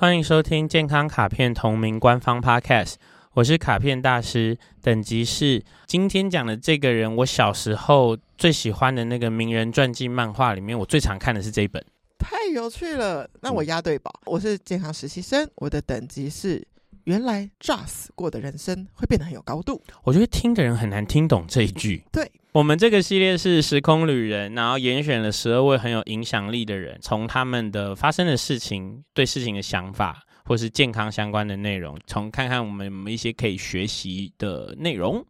欢迎收听健康卡片同名官方 Podcast，我是卡片大师，等级是今天讲的这个人，我小时候最喜欢的那个名人传记漫画里面，我最常看的是这一本，太有趣了。那我押对宝，我是健康实习生，我的等级是。原来炸死过的人生会变得很有高度。我觉得听的人很难听懂这一句。对，我们这个系列是时空旅人，然后严选了十二位很有影响力的人，从他们的发生的事情、对事情的想法，或是健康相关的内容，从看看我们有没有一些可以学习的内容。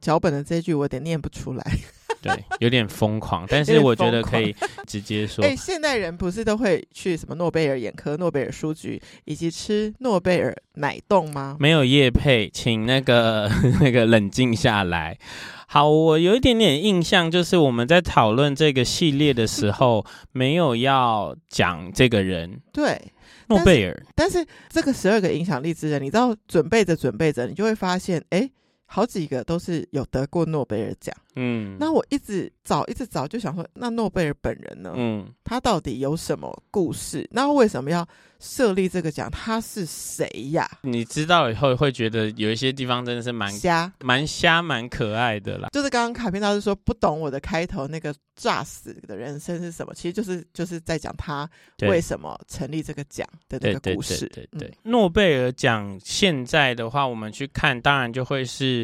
脚本的这句我有点念不出来。对，有点疯狂，但是我觉得可以直接说。哎，现代人不是都会去什么诺贝尔眼科、诺贝尔书局，以及吃诺贝尔奶冻吗？没有叶配，请那个 那个冷静下来。好，我有一点点印象，就是我们在讨论这个系列的时候，没有要讲这个人。对，诺贝尔。但是这个十二个影响力之人，你知道，准备着准备着，你就会发现，哎。好几个都是有得过诺贝尔奖，嗯，那我一直找，一直找，就想说，那诺贝尔本人呢？嗯，他到底有什么故事？那为什么要设立这个奖？他是谁呀？你知道以后会觉得有一些地方真的是蛮瞎、蛮瞎、蛮可爱的啦。就是刚刚卡片大师说不懂我的开头那个炸死的人生是什么，其实就是就是在讲他为什么成立这个奖的那个故事。对对对，诺贝尔奖现在的话，我们去看，当然就会是。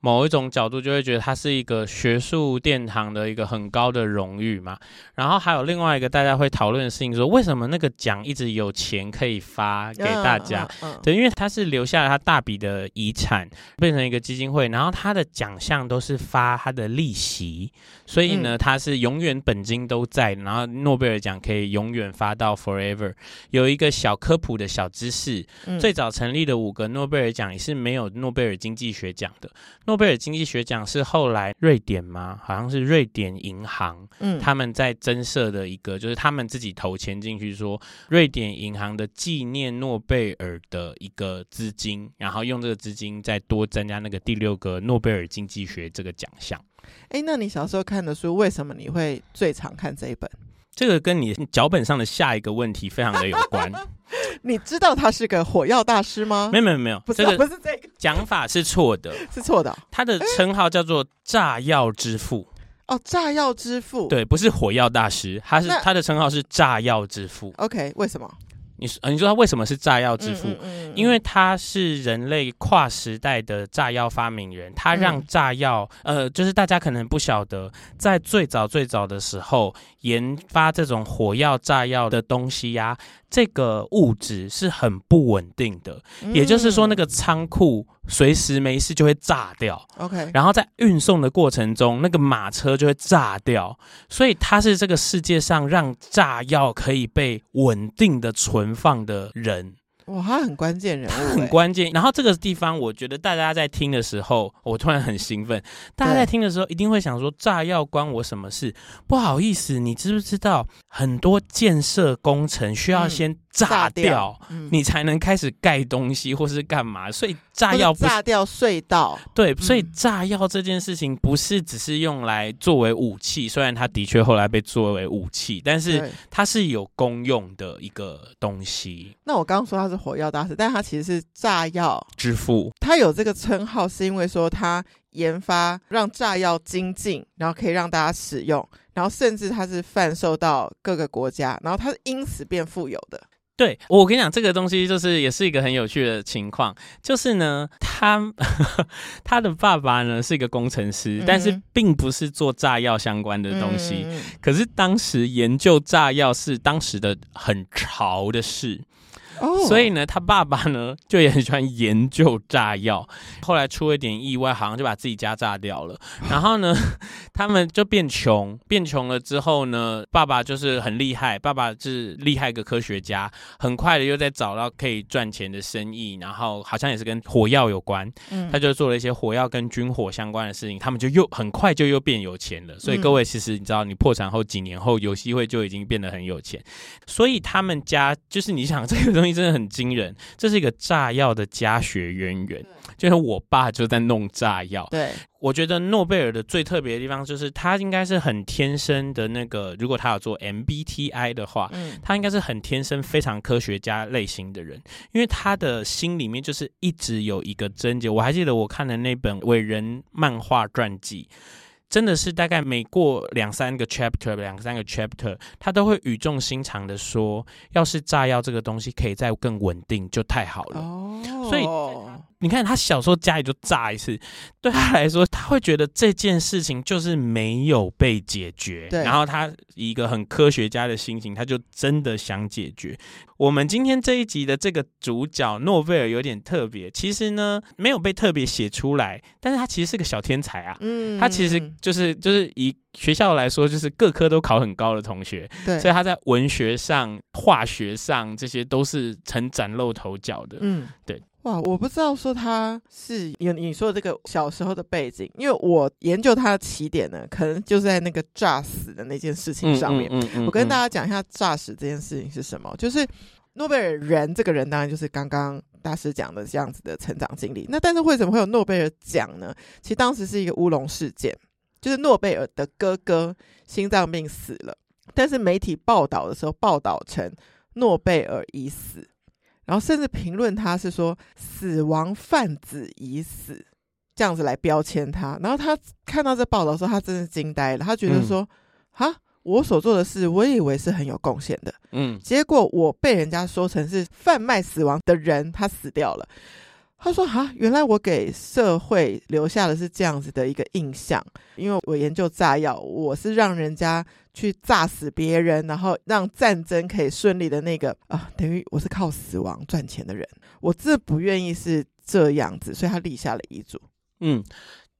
某一种角度就会觉得它是一个学术殿堂的一个很高的荣誉嘛，然后还有另外一个大家会讨论的事情，说为什么那个奖一直有钱可以发给大家？对，因为他是留下了他大笔的遗产，变成一个基金会，然后他的奖项都是发他的利息，所以呢，他是永远本金都在，然后诺贝尔奖可以永远发到 forever。有一个小科普的小知识，最早成立的五个诺贝尔奖也是没有诺贝尔经济学奖的。诺贝尔经济学奖是后来瑞典吗？好像是瑞典银行，嗯，他们在增设的一个，就是他们自己投钱进去，说瑞典银行的纪念诺贝尔的一个资金，然后用这个资金再多增加那个第六个诺贝尔经济学这个奖项。哎，那你小时候看的书，为什么你会最常看这一本？这个跟你脚本上的下一个问题非常的有关。你知道他是个火药大师吗？没有没有没有，不是、啊、不是这个讲法是错的，是错的。他的称号叫做炸药之父。哦，炸药之父，对，不是火药大师，他是他的称号是炸药之父。OK，为什么？你说，你说他为什么是炸药之父？嗯嗯嗯、因为他是人类跨时代的炸药发明人，他让炸药，嗯、呃，就是大家可能不晓得，在最早最早的时候，研发这种火药炸药的东西呀、啊。这个物质是很不稳定的，嗯、也就是说，那个仓库随时没事就会炸掉。OK，然后在运送的过程中，那个马车就会炸掉。所以他是这个世界上让炸药可以被稳定的存放的人。哇，他很关键人物，很关键。然后这个地方，我觉得大家在听的时候，我突然很兴奋。大家在听的时候，一定会想说：炸药关我什么事？不好意思，你知不知道很多建设工程需要先炸掉，你才能开始盖东西或是干嘛？所以炸药炸掉隧道。对，所以炸药这件事情不是只是用来作为武器，虽然它的确后来被作为武器，但是它是有功用的一个东西。那我刚刚说它是。火药大师，但它其实是炸药之父。他有这个称号，是因为说他研发让炸药精进，然后可以让大家使用，然后甚至他是贩售到各个国家，然后他是因此变富有的。对，我跟你讲，这个东西就是也是一个很有趣的情况，就是呢，他 他的爸爸呢是一个工程师，嗯、但是并不是做炸药相关的东西。嗯、可是当时研究炸药是当时的很潮的事。Oh. 所以呢，他爸爸呢就也很喜欢研究炸药。后来出了一点意外，好像就把自己家炸掉了。然后呢，他们就变穷，变穷了之后呢，爸爸就是很厉害，爸爸是厉害个科学家，很快的又在找到可以赚钱的生意。然后好像也是跟火药有关，嗯、他就做了一些火药跟军火相关的事情。他们就又很快就又变有钱了。所以各位，其实你知道，你破产后几年后，有机会就已经变得很有钱。所以他们家就是你想这个东西。西真的很惊人，这是一个炸药的家学渊源，就是我爸就在弄炸药。对，我觉得诺贝尔的最特别的地方就是他应该是很天生的那个，如果他有做 MBTI 的话，嗯，他应该是很天生非常科学家类型的人，因为他的心里面就是一直有一个症结。我还记得我看的那本伟人漫画传记。真的是大概每过两三个 chapter，两三个 chapter，他都会语重心长的说，要是炸药这个东西可以再更稳定，就太好了。哦，所以你看他小时候家里就炸一次，对他来说，他会觉得这件事情就是没有被解决。对，然后他以一个很科学家的心情，他就真的想解决。我们今天这一集的这个主角诺贝尔有点特别，其实呢没有被特别写出来，但是他其实是个小天才啊。嗯，他其实就是就是以学校来说，就是各科都考很高的同学。对，所以他在文学上、化学上这些都是曾崭露头角的。嗯，对。哇，我不知道说他是有你说的这个小时候的背景，因为我研究他的起点呢，可能就在那个诈死的那件事情上面。嗯嗯嗯嗯、我跟大家讲一下诈死这件事情是什么，就是诺贝尔人这个人，当然就是刚刚大师讲的这样子的成长经历。那但是为什么会有诺贝尔奖呢？其实当时是一个乌龙事件，就是诺贝尔的哥哥心脏病死了，但是媒体报道的时候报道成诺贝尔已死。然后甚至评论他是说死亡贩子已死，这样子来标签他。然后他看到这报道的时候，他真的惊呆了。他觉得说，哈、嗯，我所做的事，我以为是很有贡献的，嗯，结果我被人家说成是贩卖死亡的人，他死掉了。他说：“哈，原来我给社会留下的是这样子的一个印象，因为我研究炸药，我是让人家去炸死别人，然后让战争可以顺利的那个啊，等于我是靠死亡赚钱的人，我这不愿意是这样子，所以他立下了遗嘱。”嗯。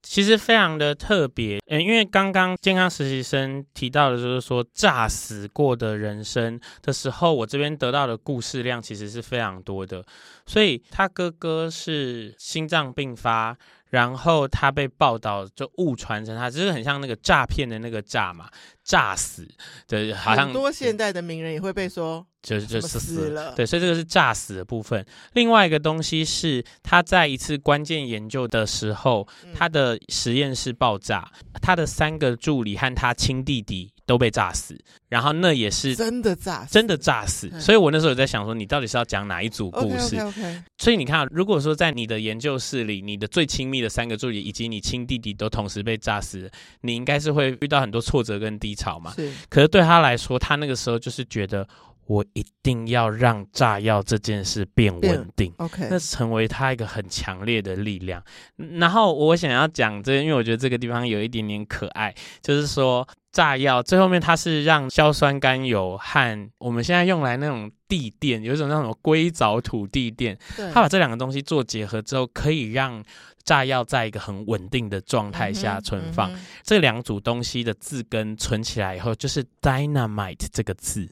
其实非常的特别，嗯，因为刚刚健康实习生提到的就是说炸死过的人生的时候，我这边得到的故事量其实是非常多的，所以他哥哥是心脏病发。然后他被报道就误传成他，就是很像那个诈骗的那个诈嘛，诈死对，好像很多现代的名人也会被说就是就是死，死了，对，所以这个是诈死的部分。另外一个东西是他在一次关键研究的时候，他的实验室爆炸，他的三个助理和他亲弟弟。都被炸死，然后那也是真的炸死，真的炸死。所以我那时候有在想说，你到底是要讲哪一组故事？Okay, okay, okay. 所以你看，如果说在你的研究室里，你的最亲密的三个助理以及你亲弟弟都同时被炸死，你应该是会遇到很多挫折跟低潮嘛。是。可是对他来说，他那个时候就是觉得。我一定要让炸药这件事变稳定，OK，那成为他一个很强烈的力量。然后我想要讲这，因为我觉得这个地方有一点点可爱，就是说炸药最后面它是让硝酸甘油和我们现在用来那种地垫，有一种那种硅藻土地垫，它把这两个东西做结合之后，可以让炸药在一个很稳定的状态下存放。嗯嗯、这两组东西的字根存起来以后，就是 dynamite 这个字。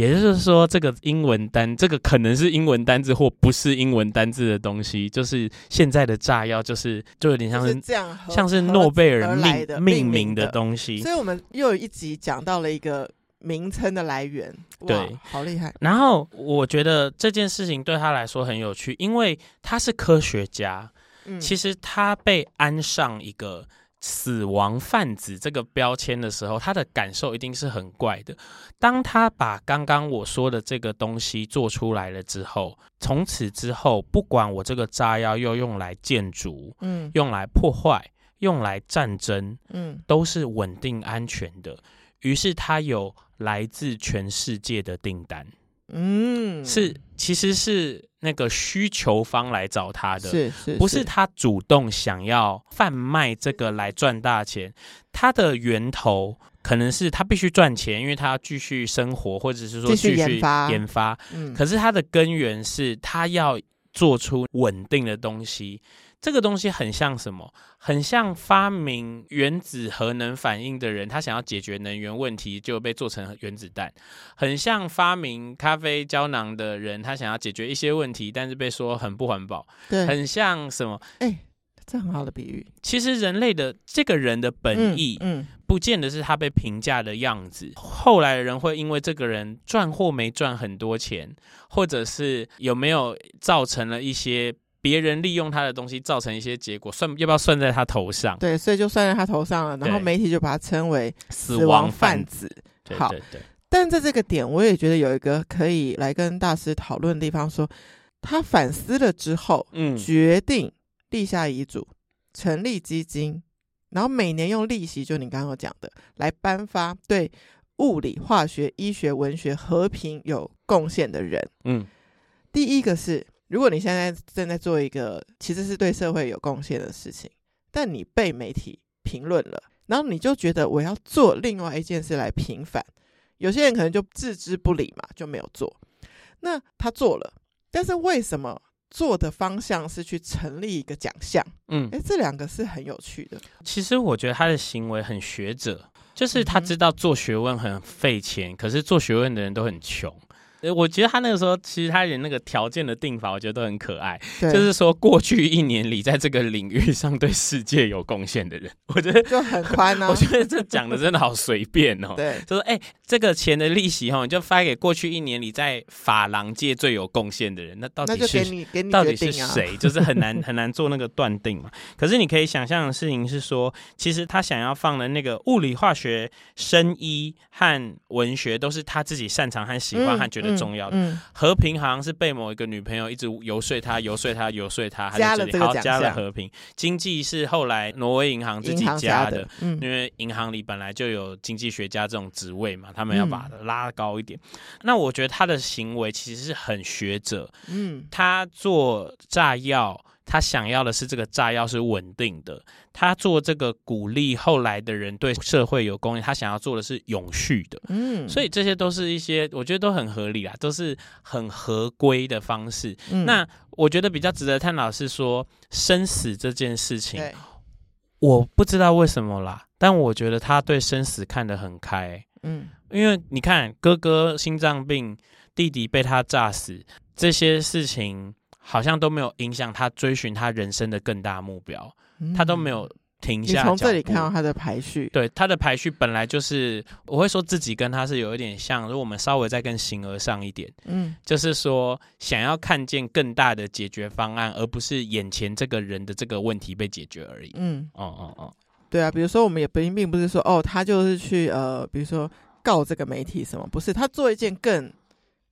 也就是说，这个英文单，这个可能是英文单字或不是英文单字的东西，就是现在的炸药，就是就有点像是，是这样，像是诺贝尔命命名的东西。所以我们又有一集讲到了一个名称的来源，对，好厉害。然后我觉得这件事情对他来说很有趣，因为他是科学家，嗯，其实他被安上一个。死亡贩子这个标签的时候，他的感受一定是很怪的。当他把刚刚我说的这个东西做出来了之后，从此之后，不管我这个炸药又用来建筑，嗯，用来破坏，用来战争，嗯，都是稳定安全的。于是他有来自全世界的订单。嗯，是，其实是那个需求方来找他的，是是，不是他主动想要贩卖这个来赚大钱。他的源头可能是他必须赚钱，因为他要继续生活，或者是说继续研发。研发，嗯，可是他的根源是他要做出稳定的东西。这个东西很像什么？很像发明原子核能反应的人，他想要解决能源问题，就被做成原子弹。很像发明咖啡胶囊的人，他想要解决一些问题，但是被说很不环保。对，很像什么？哎，这很好的比喻。其实人类的这个人的本意，嗯，不见得是他被评价的样子。后来的人会因为这个人赚或没赚很多钱，或者是有没有造成了一些别人利用他的东西造成一些结果，算要不要算在他头上？对，所以就算在他头上了。然后媒体就把他称为死亡贩子。好，对对对。但在这个点，我也觉得有一个可以来跟大师讨论的地方，说他反思了之后，嗯，决定立下遗嘱，成立基金，然后每年用利息，就你刚刚讲的，来颁发对物理、化学、医学、文学、和平有贡献的人。嗯，第一个是，如果你现在正在做一个其实是对社会有贡献的事情，但你被媒体评论了，然后你就觉得我要做另外一件事来平反。有些人可能就置之不理嘛，就没有做。那他做了，但是为什么做的方向是去成立一个奖项？嗯，诶，这两个是很有趣的。其实我觉得他的行为很学者，就是他知道做学问很费钱，嗯、可是做学问的人都很穷。我觉得他那个时候，其实他连那个条件的定法，我觉得都很可爱。对就是说，过去一年里，在这个领域上对世界有贡献的人，我觉得就很宽呢、啊。我觉得这讲的真的好随便哦。对，就说哎、欸，这个钱的利息哈，你就发给过去一年里在法廊界最有贡献的人，那到底是给你给你到底是谁？就是很难很难做那个断定嘛。可是你可以想象的事情是说，其实他想要放的那个物理、化学、生医和文学，都是他自己擅长和喜欢和觉得。重要的、嗯。嗯、和平好像是被某一个女朋友一直游说他，游说他，游说他，加了这个奖项。加了和平。经济是后来挪威银行自己加的，因为银行里本来就有经济学家这种职位嘛，他们要把它拉高一点。嗯、那我觉得他的行为其实是很学者，嗯，他做炸药。他想要的是这个炸药是稳定的，他做这个鼓励后来的人对社会有贡献，他想要做的是永续的，嗯，所以这些都是一些我觉得都很合理啊，都是很合规的方式。嗯、那我觉得比较值得探讨是说生死这件事情，我不知道为什么啦，但我觉得他对生死看得很开，嗯，因为你看哥哥心脏病，弟弟被他炸死这些事情。好像都没有影响他追寻他人生的更大目标，嗯、他都没有停下。从这里看到他的排序，对他的排序本来就是，我会说自己跟他是有一点像。如果我们稍微再更形而上一点，嗯，就是说想要看见更大的解决方案，而不是眼前这个人的这个问题被解决而已。嗯，哦哦哦，对啊，比如说我们也并并不是说哦，他就是去呃，比如说告这个媒体什么，不是他做一件更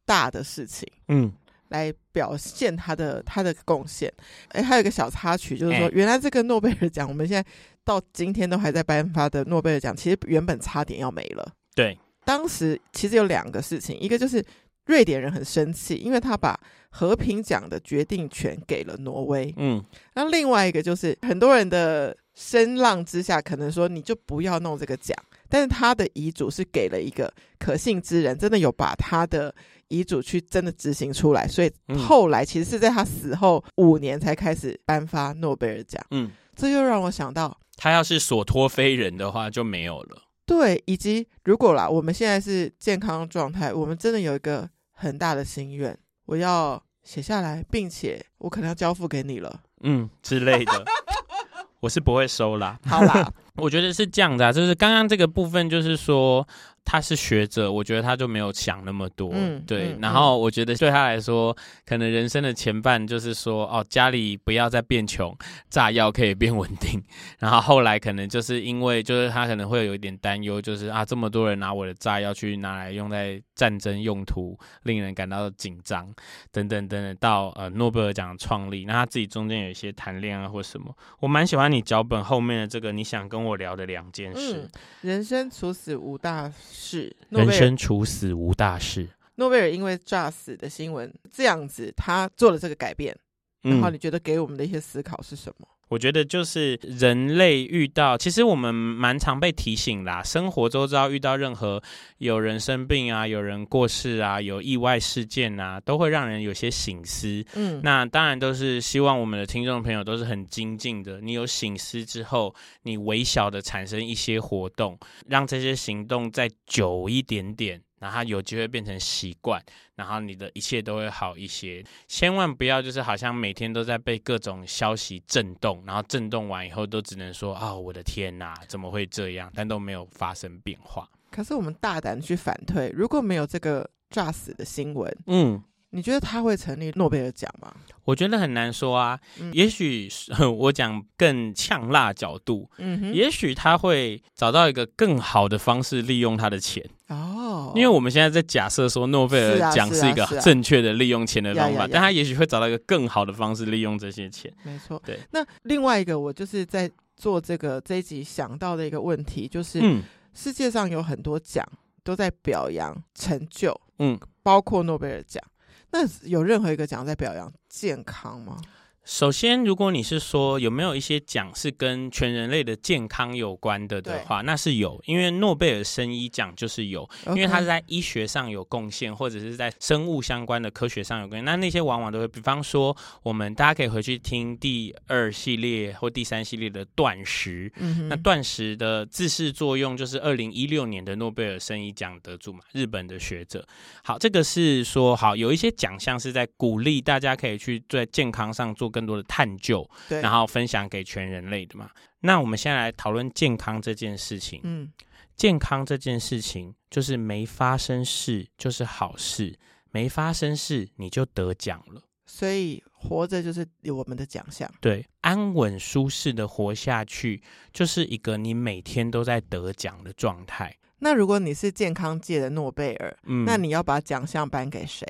大的事情，嗯。来表现他的他的贡献，哎，还有一个小插曲，就是说，欸、原来这个诺贝尔奖，我们现在到今天都还在颁发的诺贝尔奖，其实原本差点要没了。对，当时其实有两个事情，一个就是瑞典人很生气，因为他把和平奖的决定权给了挪威。嗯，那另外一个就是很多人的声浪之下，可能说你就不要弄这个奖，但是他的遗嘱是给了一个可信之人，真的有把他的。遗嘱去真的执行出来，所以后来其实是在他死后五年才开始颁发诺贝尔奖。嗯，这又让我想到，他要是所托非人的话就没有了。对，以及如果啦，我们现在是健康状态，我们真的有一个很大的心愿，我要写下来，并且我可能要交付给你了，嗯之类的，我是不会收啦。好啦，我觉得是这样的啊，就是刚刚这个部分，就是说。他是学者，我觉得他就没有想那么多，嗯、对。嗯、然后我觉得对他来说，可能人生的前半就是说，哦，家里不要再变穷，炸药可以变稳定。然后后来可能就是因为，就是他可能会有一点担忧，就是啊，这么多人拿我的炸药去拿来用在战争用途，令人感到紧张，等等等等。到呃诺贝尔奖的创立，那他自己中间有一些谈恋爱或什么，我蛮喜欢你脚本后面的这个，你想跟我聊的两件事。嗯、人生处死五大。是人生处死无大事。诺贝尔因为炸死的新闻这样子，他做了这个改变。然后你觉得给我们的一些思考是什么？我觉得就是人类遇到，其实我们蛮常被提醒啦。生活周遭遇到任何有人生病啊、有人过世啊、有意外事件啊，都会让人有些醒思。嗯，那当然都是希望我们的听众朋友都是很精进的。你有醒思之后，你微小的产生一些活动，让这些行动再久一点点。然后它有机会变成习惯，然后你的一切都会好一些。千万不要就是好像每天都在被各种消息震动，然后震动完以后都只能说啊、哦，我的天哪，怎么会这样？但都没有发生变化。可是我们大胆去反推，如果没有这个炸死的新闻，嗯。你觉得他会成立诺贝尔奖吗？我觉得很难说啊。嗯、也许 我讲更呛辣角度，嗯哼，也许他会找到一个更好的方式利用他的钱哦。因为我们现在在假设说诺贝尔奖是一个正确的利用钱的方法，但他也许会找到一个更好的方式利用这些钱。没错，对。那另外一个，我就是在做这个这一集想到的一个问题，就是、嗯、世界上有很多奖都在表扬成就，嗯，包括诺贝尔奖。那有任何一个奖在表扬健康吗？首先，如果你是说有没有一些奖是跟全人类的健康有关的的话，那是有，因为诺贝尔生医奖就是有，因为它是在医学上有贡献，或者是在生物相关的科学上有贡献。那那些往往都会，比方说，我们大家可以回去听第二系列或第三系列的断食。嗯，那断食的自噬作用就是二零一六年的诺贝尔生医奖得主嘛，日本的学者。好，这个是说好有一些奖项是在鼓励大家可以去在健康上做更多的探究，对，然后分享给全人类的嘛。那我们现在来讨论健康这件事情。嗯，健康这件事情就是没发生事就是好事，没发生事你就得奖了。所以活着就是有我们的奖项。对，安稳舒适的活下去，就是一个你每天都在得奖的状态。那如果你是健康界的诺贝尔，嗯，那你要把奖项颁给谁？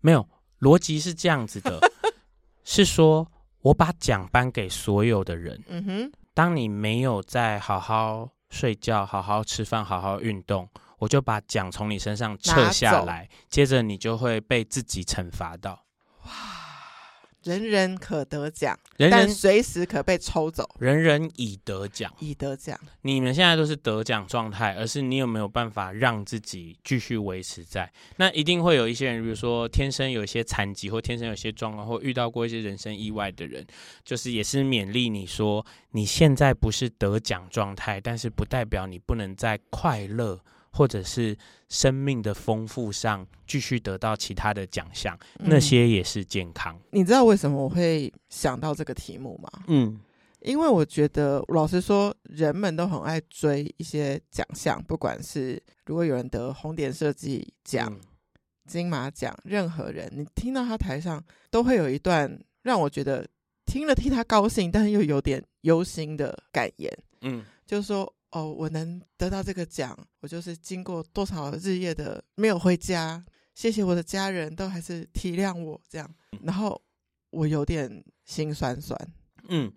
没有，逻辑是这样子的。是说，我把奖颁给所有的人。嗯哼，当你没有在好好睡觉、好好吃饭、好好运动，我就把奖从你身上撤下来，接着你就会被自己惩罚到。哇！人人可得奖，人人但随时可被抽走。人人已得奖，已得奖。你们现在都是得奖状态，而是你有没有办法让自己继续维持在？那一定会有一些人，比如说天生有一些残疾，或天生有些状况，或遇到过一些人生意外的人，就是也是勉励你说，你现在不是得奖状态，但是不代表你不能在快乐。或者是生命的丰富上继续得到其他的奖项，那些也是健康。嗯，你知道为什么我会想到这个题目吗？嗯，因为我觉得老实说，人们都很爱追一些奖项，不管是如果有人得红点设计奖、嗯、金马奖，任何人你听到他台上都会有一段让我觉得听了替他高兴，但是又有点忧心的感言。嗯，就是说。哦，我能得到这个奖，我就是经过多少日夜的没有回家，谢谢我的家人都还是体谅我这样，然后我有点心酸酸。嗯，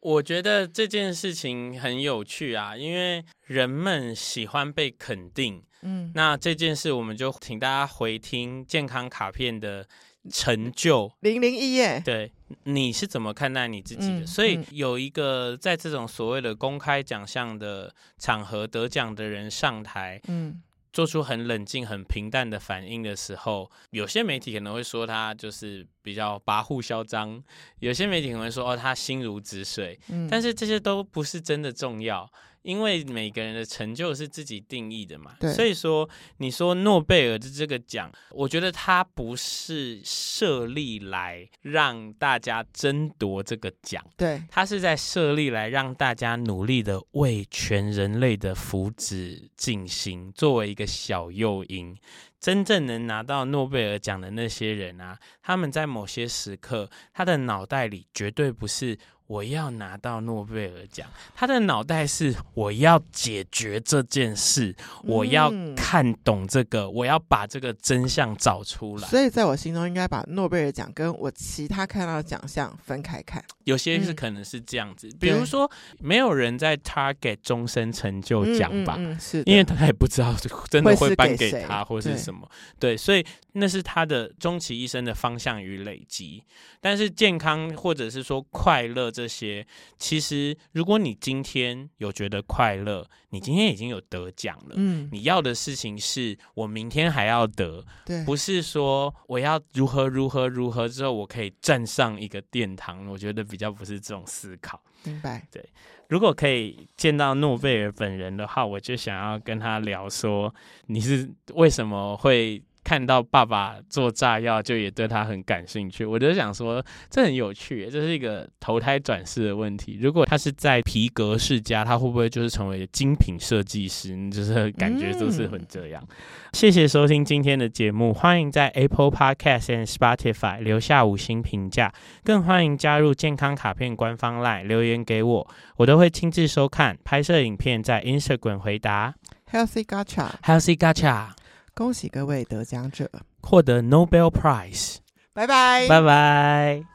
我觉得这件事情很有趣啊，因为人们喜欢被肯定。嗯，那这件事我们就请大家回听健康卡片的。成就。零零一耶，对，你是怎么看待你自己的？嗯、所以有一个在这种所谓的公开奖项的场合得奖的人上台，嗯，做出很冷静、很平淡的反应的时候，有些媒体可能会说他就是比较跋扈嚣张，有些媒体可能会说哦，他心如止水，嗯，但是这些都不是真的重要。因为每个人的成就是自己定义的嘛，所以说你说诺贝尔的这个奖，我觉得它不是设立来让大家争夺这个奖，对，它是在设立来让大家努力的为全人类的福祉进行，作为一个小诱因。真正能拿到诺贝尔奖的那些人啊，他们在某些时刻，他的脑袋里绝对不是。我要拿到诺贝尔奖，他的脑袋是我要解决这件事，我要看懂这个，我要把这个真相找出来。所以，在我心中，应该把诺贝尔奖跟我其他看到的奖项分开看。有些是可能是这样子，比如说，没有人在 target 终身成就奖吧？是，因为他也不知道 真的会颁给他或是什么。对，所以那是他的终其一生的方向与累积。但是健康或者是说快乐。这些其实，如果你今天有觉得快乐，你今天已经有得奖了。嗯，你要的事情是我明天还要得，对，不是说我要如何如何如何之后我可以站上一个殿堂。我觉得比比较不是这种思考。明白。对，如果可以见到诺贝尔本人的话，我就想要跟他聊说，你是为什么会。看到爸爸做炸药，就也对他很感兴趣。我就想说，这很有趣，这是一个投胎转世的问题。如果他是在皮革世家，他会不会就是成为精品设计师？就是感觉就是很这样。嗯、谢谢收听今天的节目，欢迎在 Apple Podcast and Spotify 留下五星评价，更欢迎加入健康卡片官方 LINE 留言给我，我都会亲自收看，拍摄影片在 Instagram 回答。Healthy Gacha，Healthy Gacha。恭喜各位得奖者。获得 Nobel Prize，拜拜，拜拜。